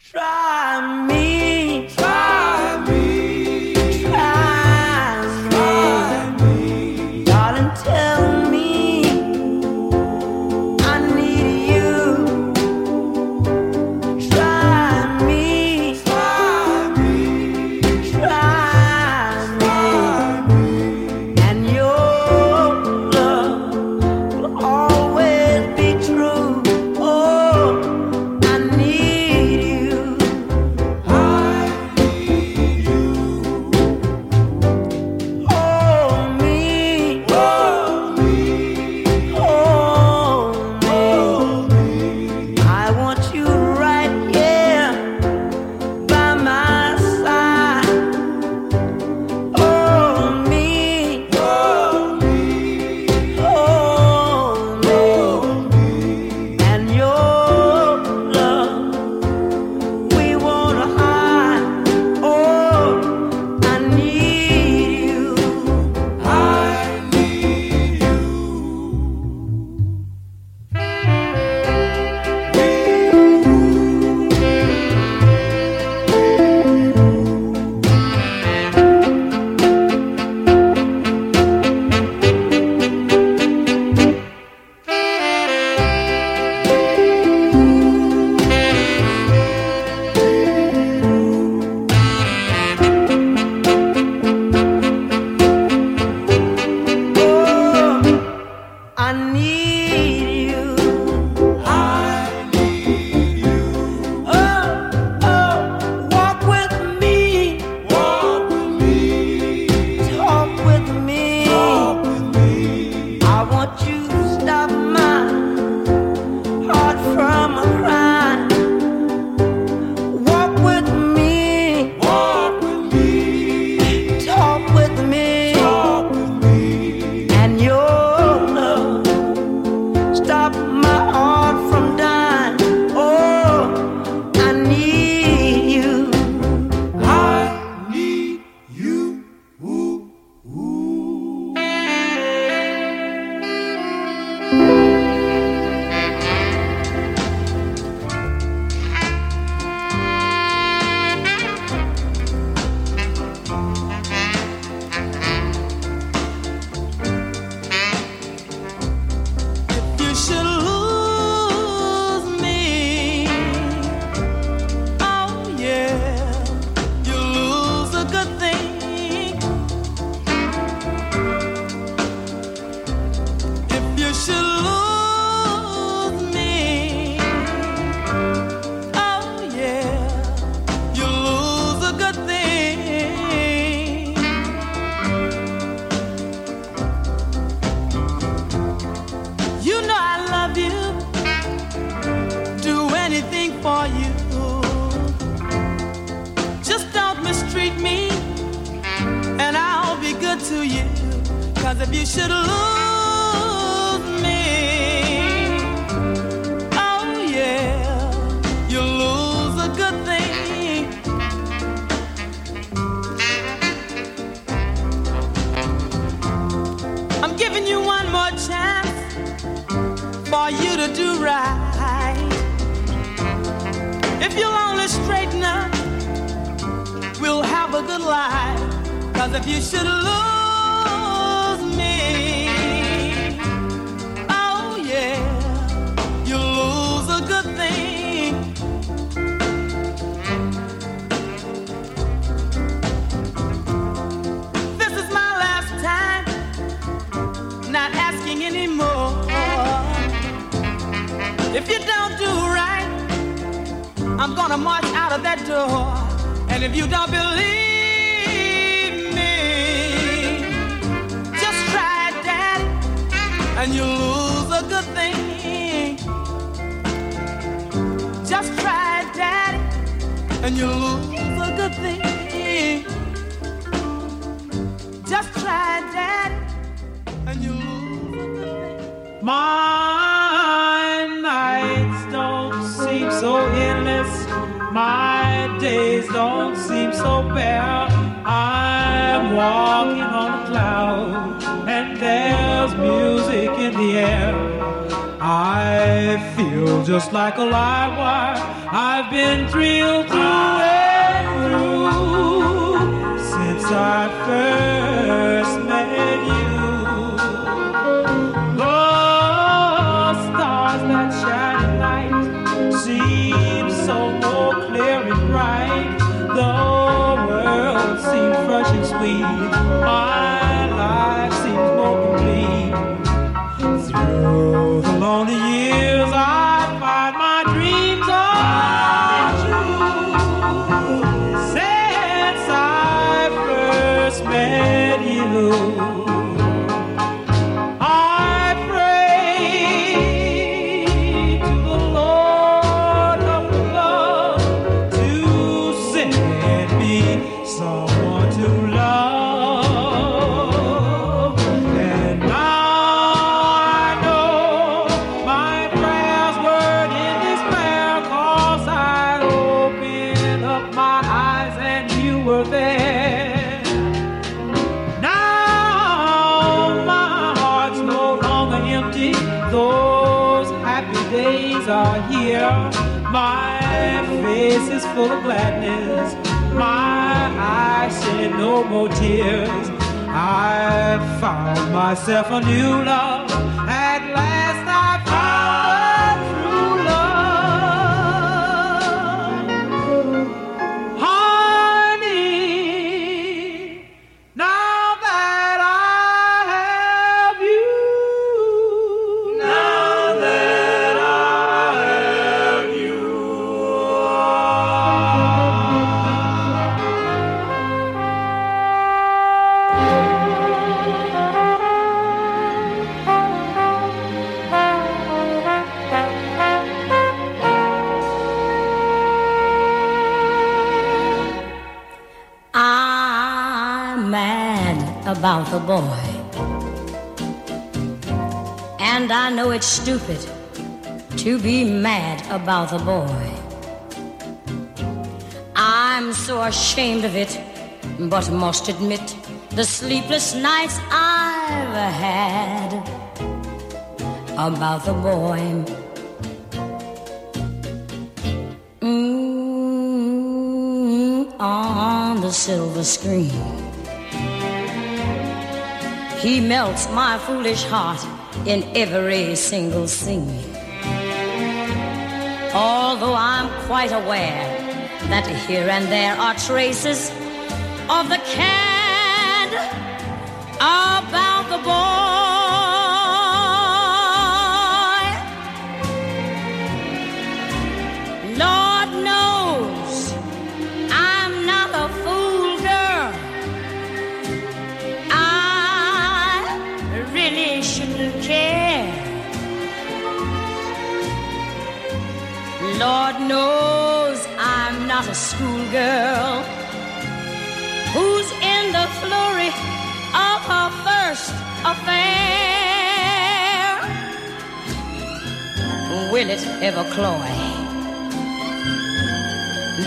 Try me. gonna march out of that door. And if you don't believe me, just try it, daddy, and you'll lose a good thing. Just try it, daddy, and you'll lose a good thing. Just try it, daddy, and you'll lose a good thing. Mom. don't seem so bare. I'm walking on a cloud, and there's music in the air. I feel just like a live wire. I've been thrilled through and through since I first. Sweet. My life seems more complete. Through no more tears. I found myself a new love. It's stupid to be mad about the boy. I'm so ashamed of it, but must admit the sleepless nights I've had about the boy. Mm, on the silver screen. He melts my foolish heart in every single scene. Although I'm quite aware that here and there are traces of the cad Not a schoolgirl who's in the flurry of her first affair. Will it ever cloy?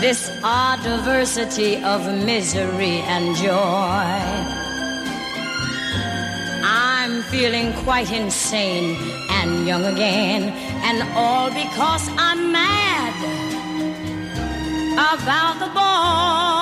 This odd diversity of misery and joy. I'm feeling quite insane and young again, and all because I'm mad about the boy.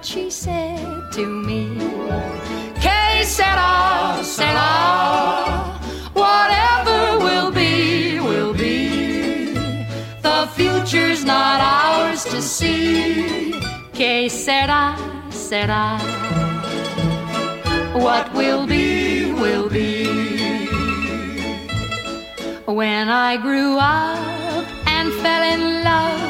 what she said to me. Que sera, sera. Whatever will be, will be. The future's not ours to see. Que sera, sera. What will be, will be. When I grew up and fell in love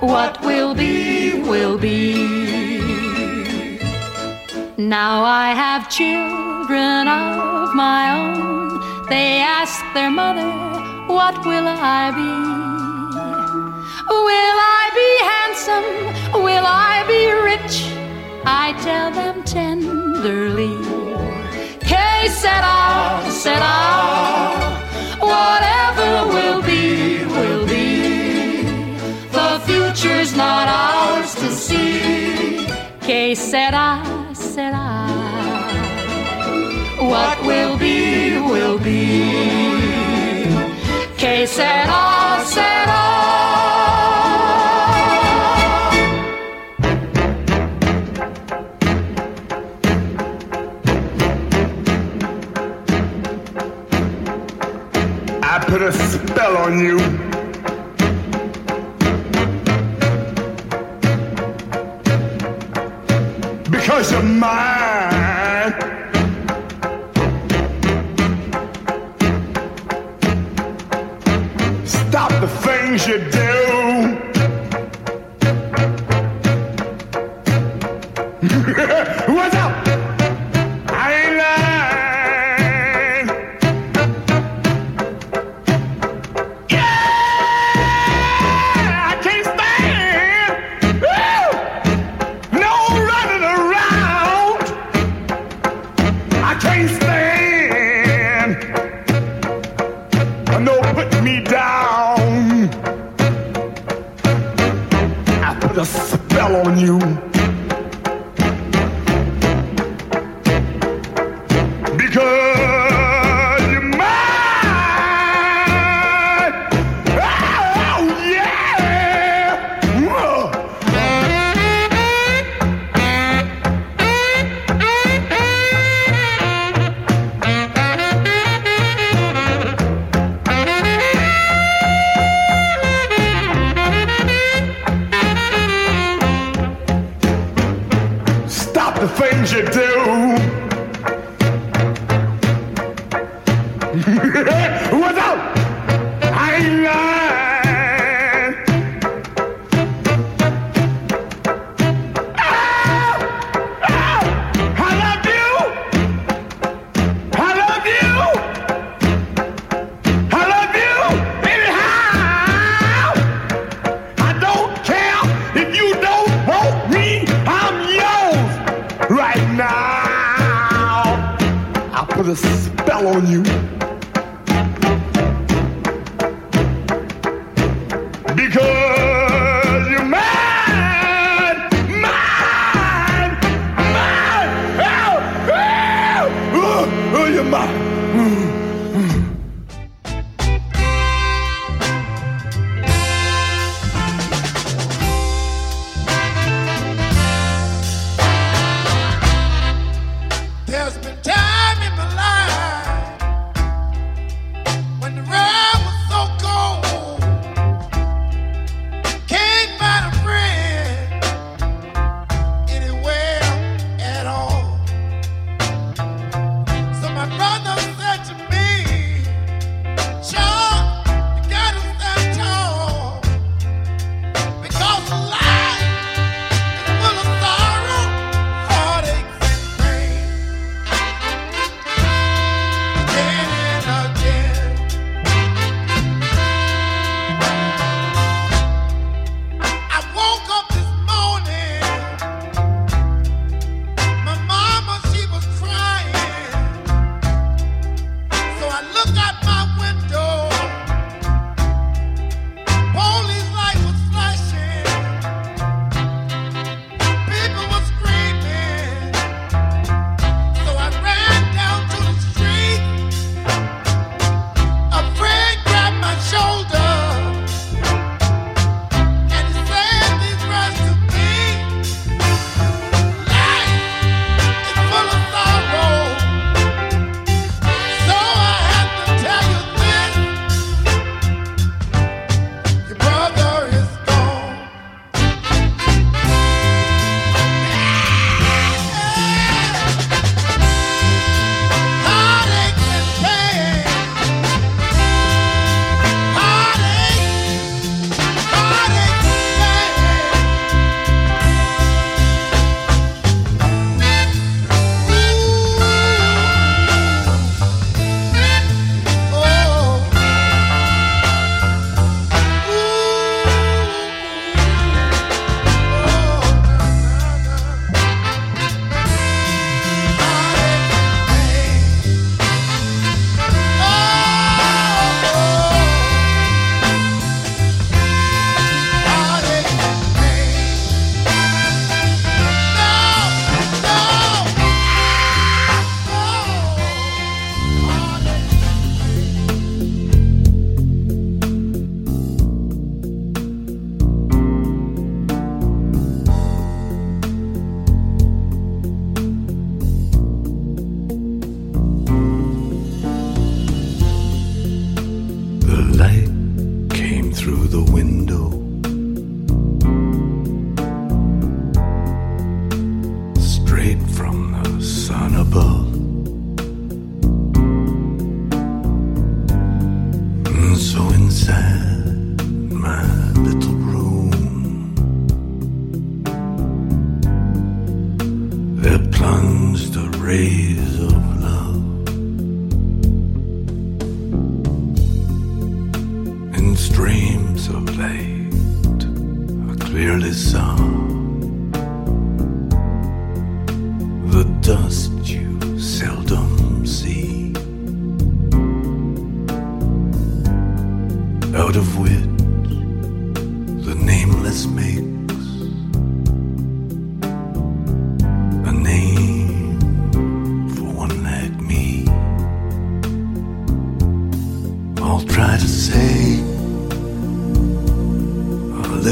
What will be, will be. Now I have children of my own. They ask their mother, What will I be? Will I be handsome? Will I be rich? I tell them tenderly. Que será, será? see. Que será, será. What will be, will be. Que será, será. I put a spell on you.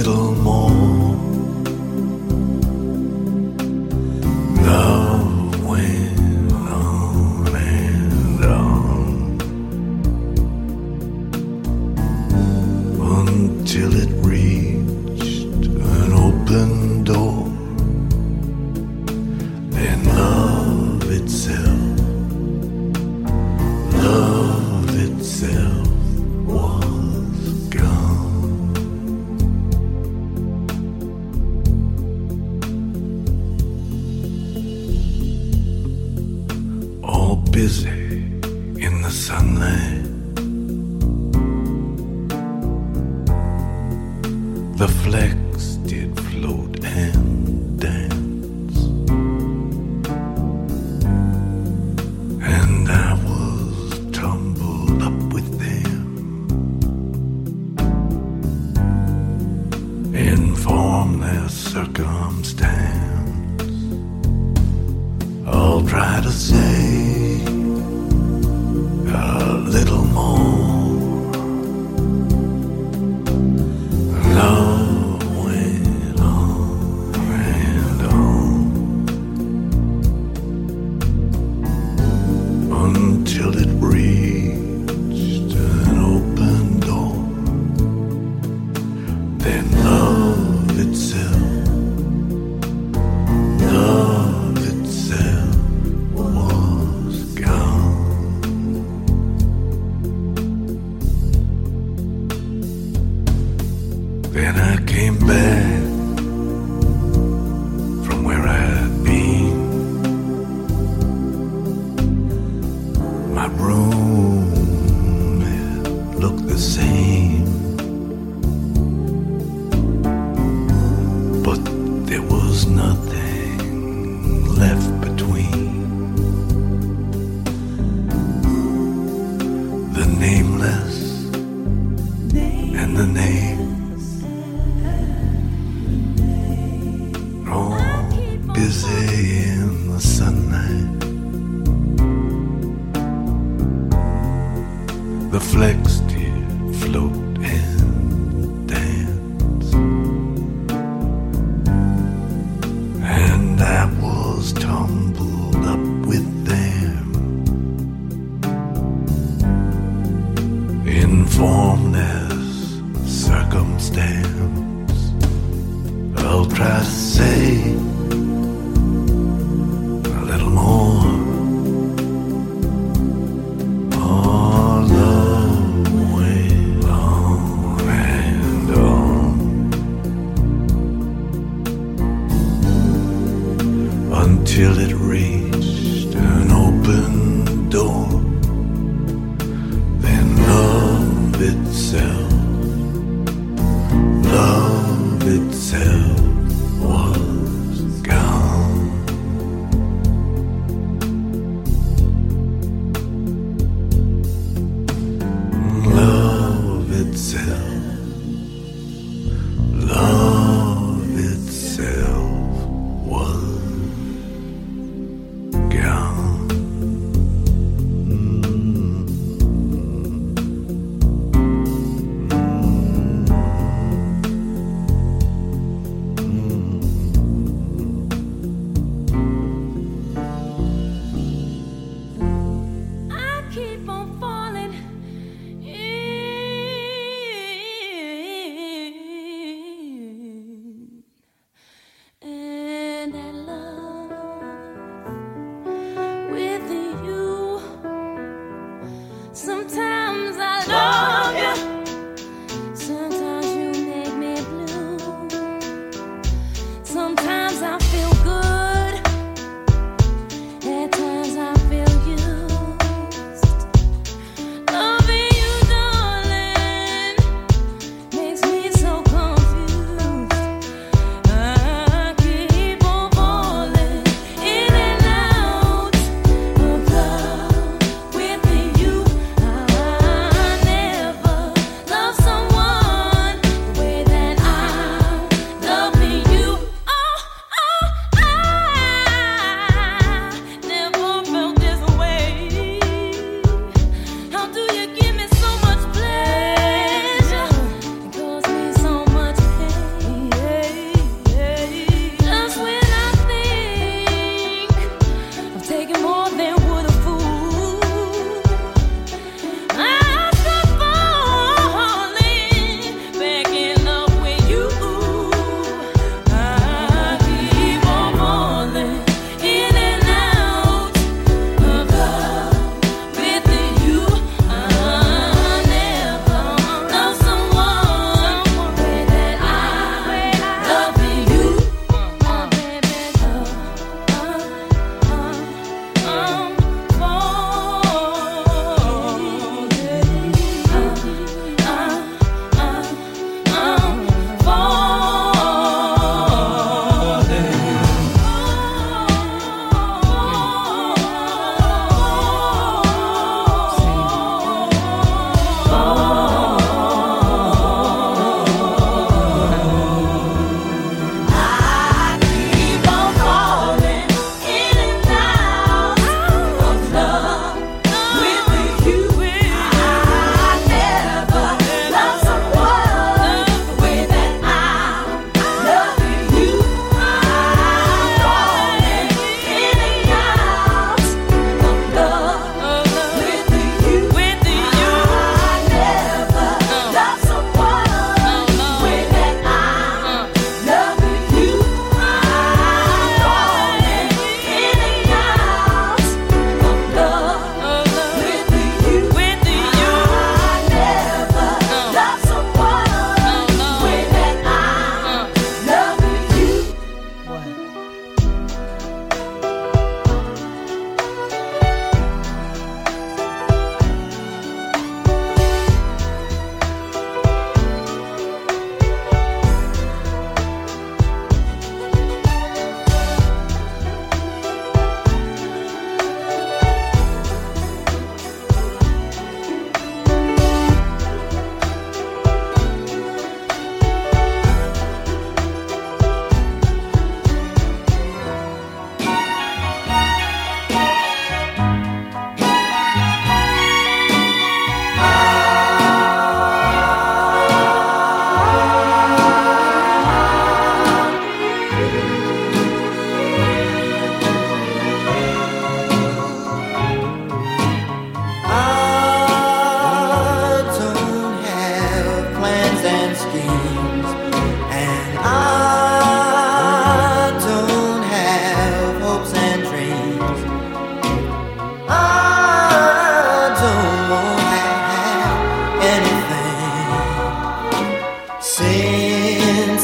的梦。In formless circumstance. I'll try to say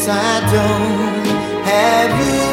guess I don't have you.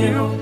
you.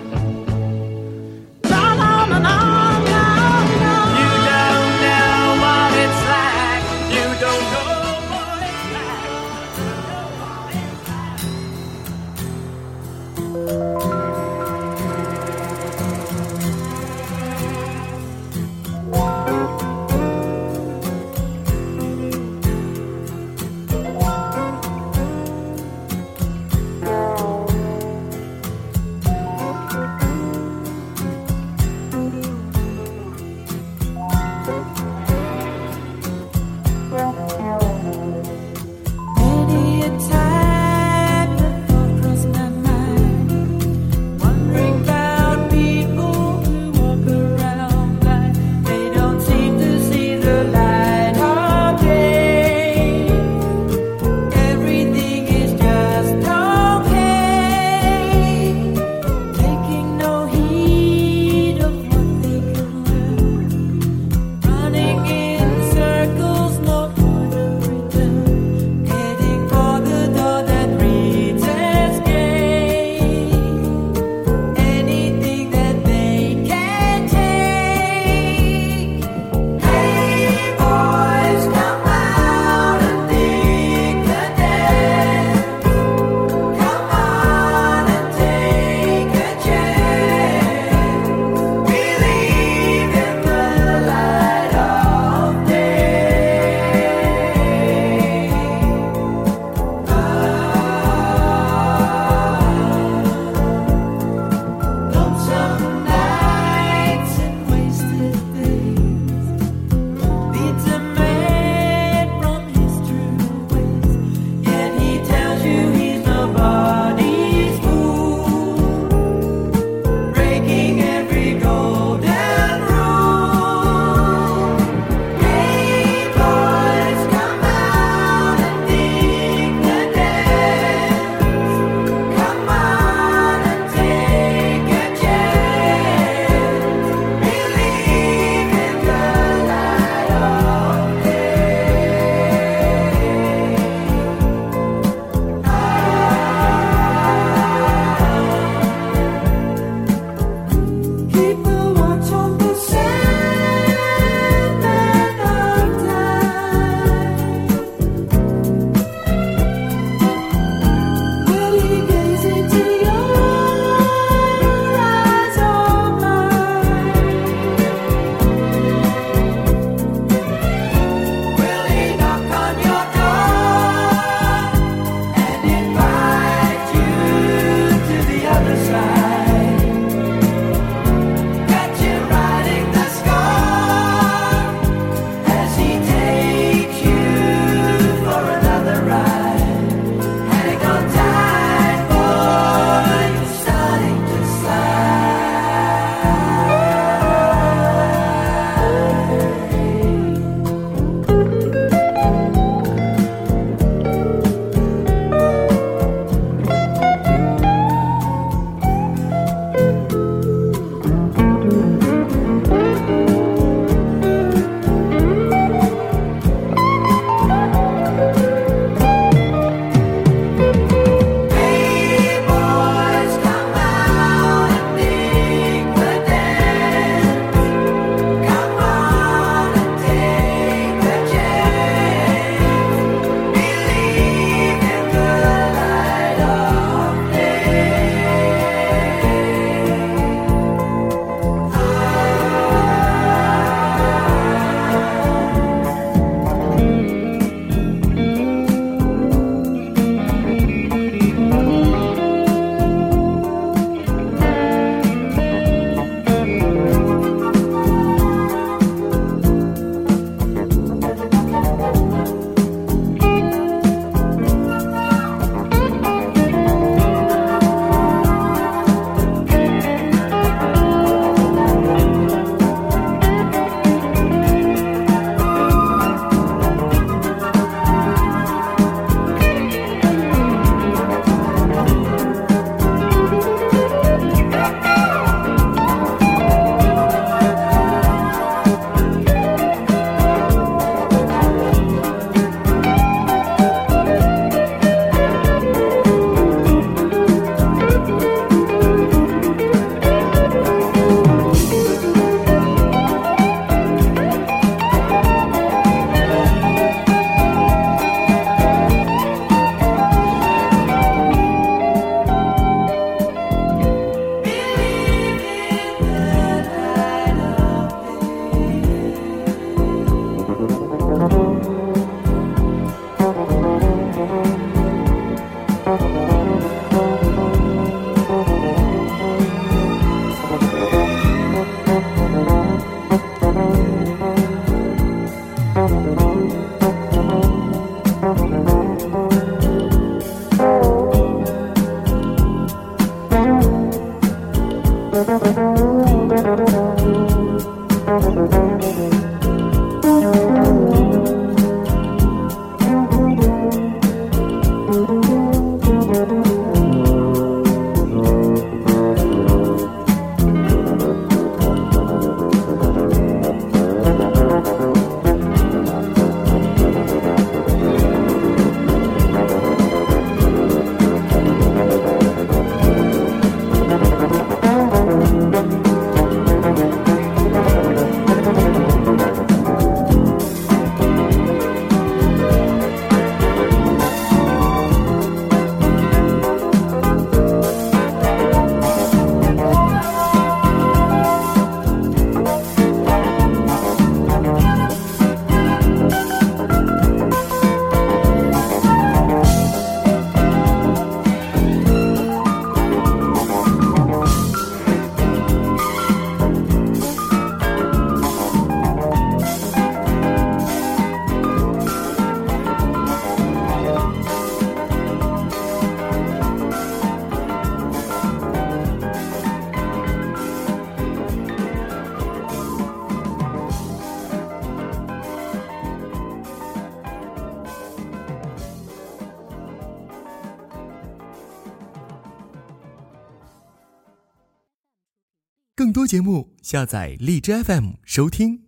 多节目，下载荔枝 FM 收听。